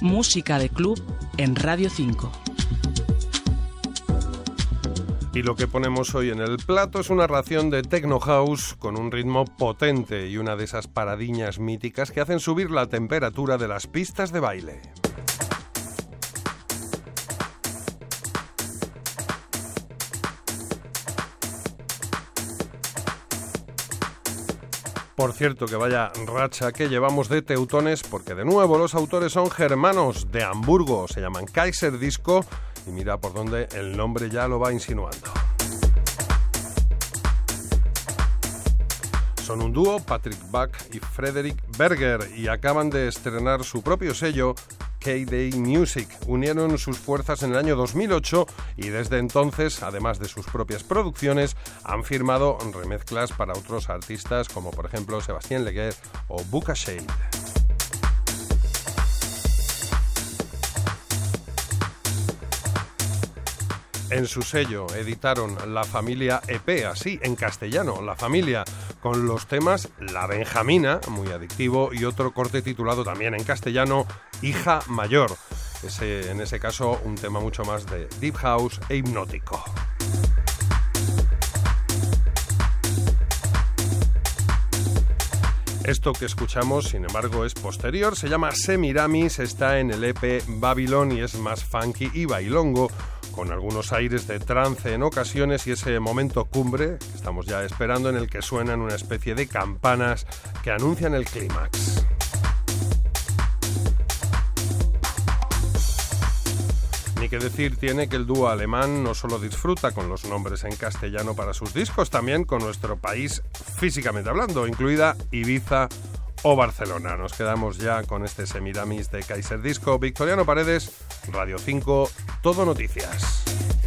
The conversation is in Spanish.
Música de club en Radio 5. Y lo que ponemos hoy en el plato es una ración de techno house con un ritmo potente y una de esas paradiñas míticas que hacen subir la temperatura de las pistas de baile. Por cierto, que vaya racha que llevamos de teutones, porque de nuevo los autores son germanos de Hamburgo, se llaman Kaiser Disco, y mira por dónde el nombre ya lo va insinuando. Son un dúo, Patrick Buck y Frederick Berger, y acaban de estrenar su propio sello K-Day Music. Unieron sus fuerzas en el año 2008 y desde entonces, además de sus propias producciones, han firmado remezclas para otros artistas como por ejemplo Sebastián Leguer o Buka Shade. En su sello editaron La Familia EP, así en castellano, La Familia, con los temas La Benjamina, muy adictivo, y otro corte titulado también en castellano Hija Mayor. En ese caso, un tema mucho más de deep house e hipnótico. Esto que escuchamos, sin embargo, es posterior, se llama Semiramis, está en el EP Babylon y es más funky y bailongo, con algunos aires de trance en ocasiones y ese momento cumbre que estamos ya esperando en el que suenan una especie de campanas que anuncian el clímax. Que decir tiene que el dúo alemán no solo disfruta con los nombres en castellano para sus discos, también con nuestro país físicamente hablando, incluida Ibiza o Barcelona. Nos quedamos ya con este Semiramis de Kaiser Disco. Victoriano Paredes, Radio 5, Todo Noticias.